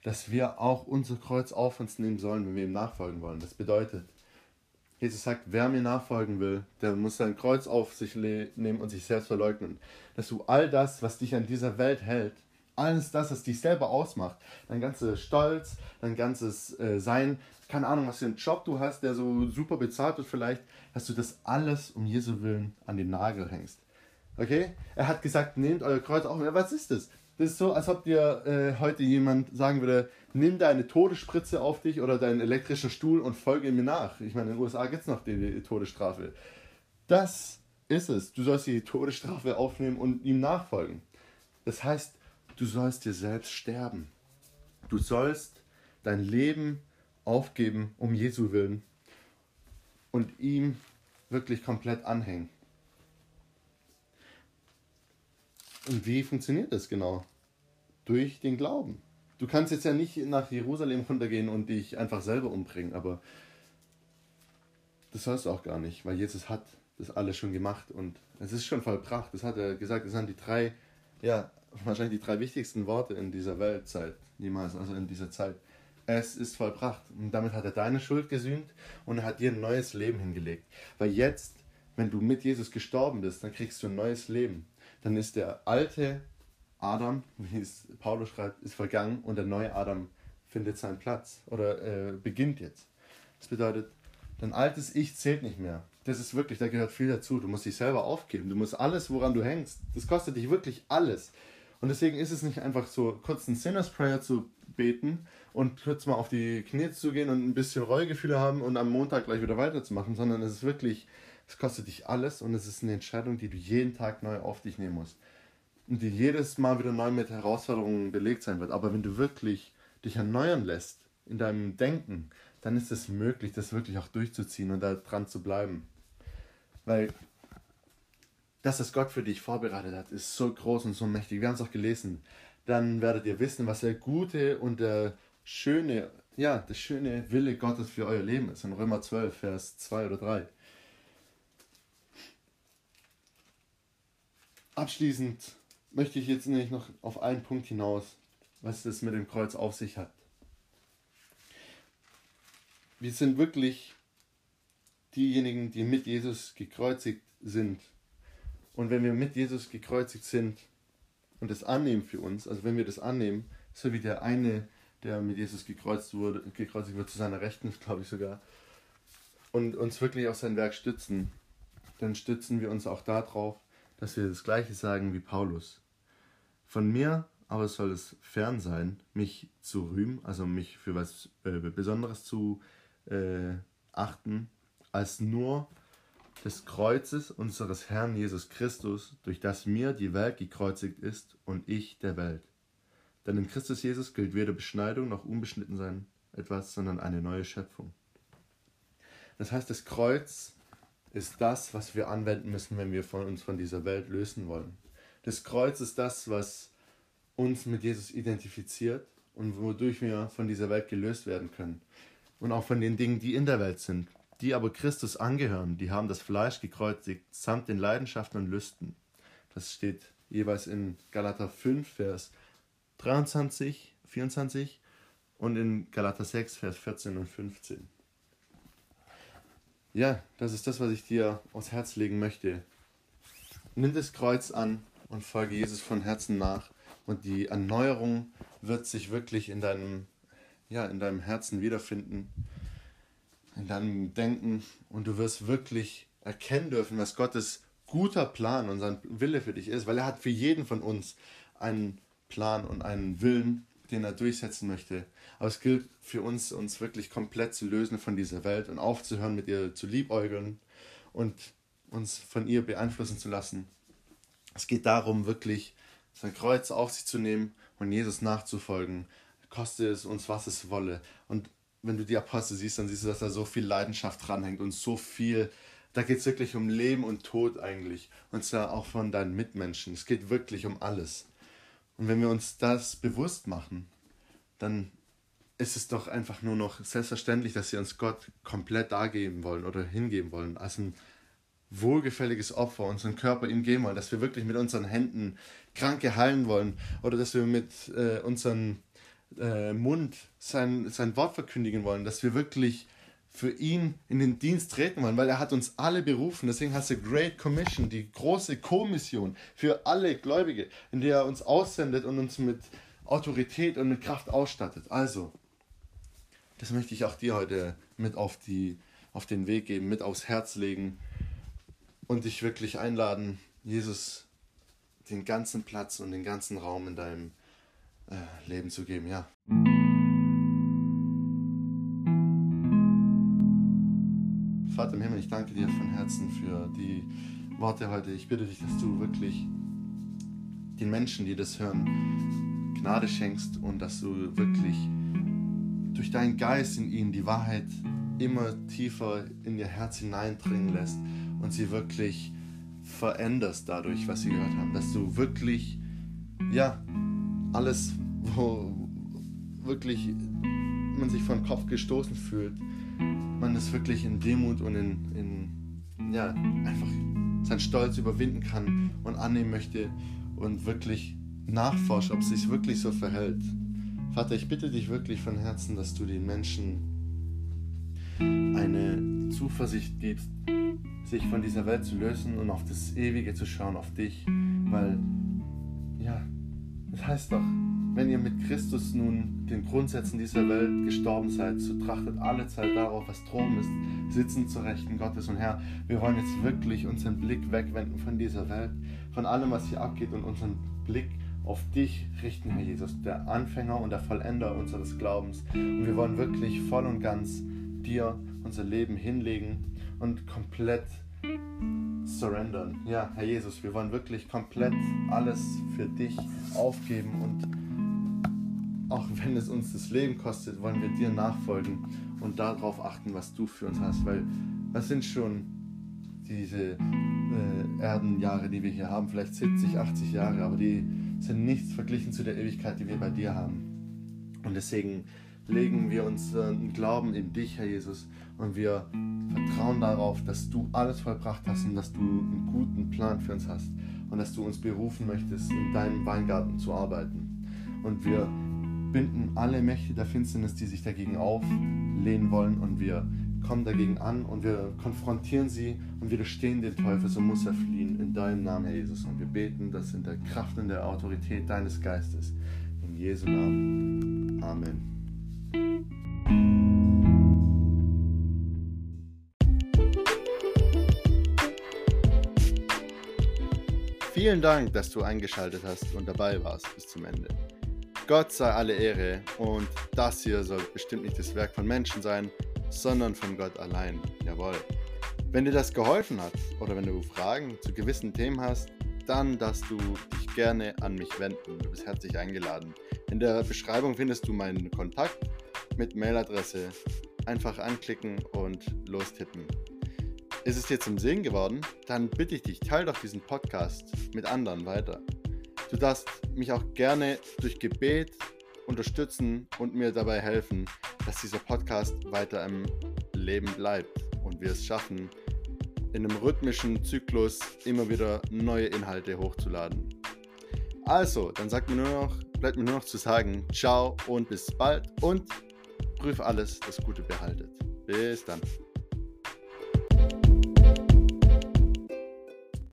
dass wir auch unser Kreuz auf uns nehmen sollen, wenn wir ihm nachfolgen wollen. Das bedeutet, Jesus sagt, wer mir nachfolgen will, der muss sein Kreuz auf sich nehmen und sich selbst verleugnen. Dass du all das, was dich an dieser Welt hält, alles das, was dich selber ausmacht, dein ganzer Stolz, dein ganzes äh, Sein, keine Ahnung, was für einen Job du hast, der so super bezahlt wird vielleicht, dass du das alles um Jesu Willen an den Nagel hängst. Okay? Er hat gesagt, nehmt euer Kreuz auf. Was ist das? Das ist so, als ob dir äh, heute jemand sagen würde, nimm deine Todesspritze auf dich oder deinen elektrischen Stuhl und folge mir nach. Ich meine, in den USA gibt es noch die, die Todesstrafe. Das ist es. Du sollst die Todesstrafe aufnehmen und ihm nachfolgen. Das heißt, du sollst dir selbst sterben. Du sollst dein Leben aufgeben um Jesu willen und ihm wirklich komplett anhängen. Und wie funktioniert das genau? Durch den Glauben. Du kannst jetzt ja nicht nach Jerusalem runtergehen und dich einfach selber umbringen, aber das sollst du auch gar nicht, weil Jesus hat das alles schon gemacht und es ist schon vollbracht. Das hat er gesagt, das sind die drei, ja, wahrscheinlich die drei wichtigsten Worte in dieser Weltzeit, niemals, also in dieser Zeit. Es ist vollbracht. Und damit hat er deine Schuld gesühnt und er hat dir ein neues Leben hingelegt. Weil jetzt, wenn du mit Jesus gestorben bist, dann kriegst du ein neues Leben. Dann ist der alte Adam, wie es Paulus schreibt, ist vergangen und der neue Adam findet seinen Platz oder äh, beginnt jetzt. Das bedeutet, dein altes Ich zählt nicht mehr. Das ist wirklich, da gehört viel dazu. Du musst dich selber aufgeben. Du musst alles, woran du hängst, das kostet dich wirklich alles. Und deswegen ist es nicht einfach so, kurz ein Sinner's Prayer zu beten und kurz mal auf die Knie zu gehen und ein bisschen Reuegefühle haben und am Montag gleich wieder weiterzumachen, sondern es ist wirklich, es kostet dich alles und es ist eine Entscheidung, die du jeden Tag neu auf dich nehmen musst die jedes Mal wieder neu mit Herausforderungen belegt sein wird. Aber wenn du wirklich dich erneuern lässt in deinem Denken, dann ist es möglich, das wirklich auch durchzuziehen und da dran zu bleiben. Weil das, was Gott für dich vorbereitet hat, ist so groß und so mächtig. Wir haben es auch gelesen. Dann werdet ihr wissen, was der gute und der schöne, ja, der schöne Wille Gottes für euer Leben ist. In Römer 12, Vers 2 oder 3. Abschließend möchte ich jetzt nämlich noch auf einen Punkt hinaus, was es mit dem Kreuz auf sich hat. Wir sind wirklich diejenigen, die mit Jesus gekreuzigt sind. Und wenn wir mit Jesus gekreuzigt sind und das annehmen für uns, also wenn wir das annehmen, so wie der eine, der mit Jesus gekreuzt wurde, gekreuzigt wird, zu seiner Rechten, glaube ich sogar, und uns wirklich auf sein Werk stützen, dann stützen wir uns auch darauf, dass wir das Gleiche sagen wie Paulus. Von mir aber soll es fern sein, mich zu rühmen, also mich für was äh, Besonderes zu äh, achten, als nur des Kreuzes unseres Herrn Jesus Christus, durch das mir die Welt gekreuzigt ist und ich der Welt. Denn in Christus Jesus gilt weder Beschneidung noch Unbeschnittensein etwas, sondern eine neue Schöpfung. Das heißt, das Kreuz ist das, was wir anwenden müssen, wenn wir von uns von dieser Welt lösen wollen. Das Kreuz ist das, was uns mit Jesus identifiziert und wodurch wir von dieser Welt gelöst werden können. Und auch von den Dingen, die in der Welt sind. Die aber Christus angehören, die haben das Fleisch gekreuzigt, samt den Leidenschaften und Lüsten. Das steht jeweils in Galater 5, Vers 23, 24 und in Galater 6, Vers 14 und 15. Ja, das ist das, was ich dir aufs Herz legen möchte. Nimm das Kreuz an und folge Jesus von Herzen nach. Und die Erneuerung wird sich wirklich in deinem, ja, in deinem Herzen wiederfinden, in deinem Denken. Und du wirst wirklich erkennen dürfen, was Gottes guter Plan und sein Wille für dich ist, weil er hat für jeden von uns einen Plan und einen Willen, den er durchsetzen möchte. Aber es gilt für uns, uns wirklich komplett zu lösen von dieser Welt und aufzuhören, mit ihr zu liebäugeln und uns von ihr beeinflussen zu lassen. Es geht darum, wirklich sein Kreuz auf sich zu nehmen und Jesus nachzufolgen, koste es uns, was es wolle. Und wenn du die Apostel siehst, dann siehst du, dass da so viel Leidenschaft dranhängt und so viel da geht es wirklich um Leben und Tod eigentlich. Und zwar auch von deinen Mitmenschen. Es geht wirklich um alles. Und wenn wir uns das bewusst machen, dann ist es doch einfach nur noch selbstverständlich, dass wir uns Gott komplett dargeben wollen oder hingeben wollen, als ein wohlgefälliges Opfer, unseren Körper ihm geben wollen, dass wir wirklich mit unseren Händen Kranke heilen wollen oder dass wir mit äh, unserem äh, Mund sein, sein Wort verkündigen wollen, dass wir wirklich für ihn in den Dienst treten wollen, weil er hat uns alle berufen. Deswegen hast du Great Commission, die große Kommission für alle Gläubige, in der er uns aussendet und uns mit Autorität und mit Kraft ausstattet. Also, das möchte ich auch dir heute mit auf, die, auf den Weg geben, mit aufs Herz legen und dich wirklich einladen, Jesus den ganzen Platz und den ganzen Raum in deinem äh, Leben zu geben. Ja. Vater im Himmel, ich danke dir von Herzen für die Worte heute. Ich bitte dich, dass du wirklich den Menschen, die das hören, Gnade schenkst und dass du wirklich durch deinen Geist in ihnen die Wahrheit immer tiefer in ihr Herz hineindringen lässt und sie wirklich veränderst dadurch, was sie gehört haben. Dass du wirklich, ja, alles, wo wirklich man sich vom Kopf gestoßen fühlt, man es wirklich in Demut und in, in ja, einfach seinen Stolz überwinden kann und annehmen möchte und wirklich nachforscht, ob es sich wirklich so verhält. Vater, ich bitte dich wirklich von Herzen, dass du den Menschen eine Zuversicht gibst, sich von dieser Welt zu lösen und auf das Ewige zu schauen, auf dich, weil, ja, das heißt doch, wenn ihr mit Christus nun den Grundsätzen dieser Welt gestorben seid, so trachtet alle Zeit darauf, was Thron ist, sitzen zur Rechten Gottes. Und Herr, wir wollen jetzt wirklich unseren Blick wegwenden von dieser Welt, von allem, was hier abgeht und unseren Blick auf dich richten, Herr Jesus, der Anfänger und der Vollender unseres Glaubens. Und wir wollen wirklich voll und ganz dir unser Leben hinlegen und komplett surrendern. Ja, Herr Jesus, wir wollen wirklich komplett alles für dich aufgeben und auch wenn es uns das Leben kostet, wollen wir dir nachfolgen und darauf achten, was du für uns hast. Weil was sind schon diese äh, Erdenjahre, die wir hier haben? Vielleicht 70, 80 Jahre, aber die sind nichts verglichen zu der Ewigkeit, die wir bei dir haben. Und deswegen legen wir unseren Glauben in dich, Herr Jesus, und wir vertrauen darauf, dass du alles vollbracht hast und dass du einen guten Plan für uns hast und dass du uns berufen möchtest, in deinem Weingarten zu arbeiten. Und wir binden alle Mächte der Finsternis, die sich dagegen auflehnen wollen und wir kommen dagegen an und wir konfrontieren sie und widerstehen den Teufel, so muss er fliehen in deinem Namen, Herr Jesus. Und wir beten das in der Kraft und der Autorität deines Geistes. In Jesu Namen. Amen. Vielen Dank, dass du eingeschaltet hast und dabei warst bis zum Ende. Gott sei alle Ehre und das hier soll bestimmt nicht das Werk von Menschen sein, sondern von Gott allein. Jawohl. Wenn dir das geholfen hat oder wenn du Fragen zu gewissen Themen hast, dann darfst du dich gerne an mich wenden. Du bist herzlich eingeladen. In der Beschreibung findest du meinen Kontakt mit Mailadresse. Einfach anklicken und lostippen. Ist es dir zum Sehen geworden? Dann bitte ich dich, teile doch diesen Podcast mit anderen weiter. Du darfst mich auch gerne durch Gebet unterstützen und mir dabei helfen, dass dieser Podcast weiter im Leben bleibt und wir es schaffen, in einem rhythmischen Zyklus immer wieder neue Inhalte hochzuladen. Also, dann sagt mir nur noch, bleibt mir nur noch zu sagen, ciao und bis bald und prüf alles, das Gute behaltet. Bis dann.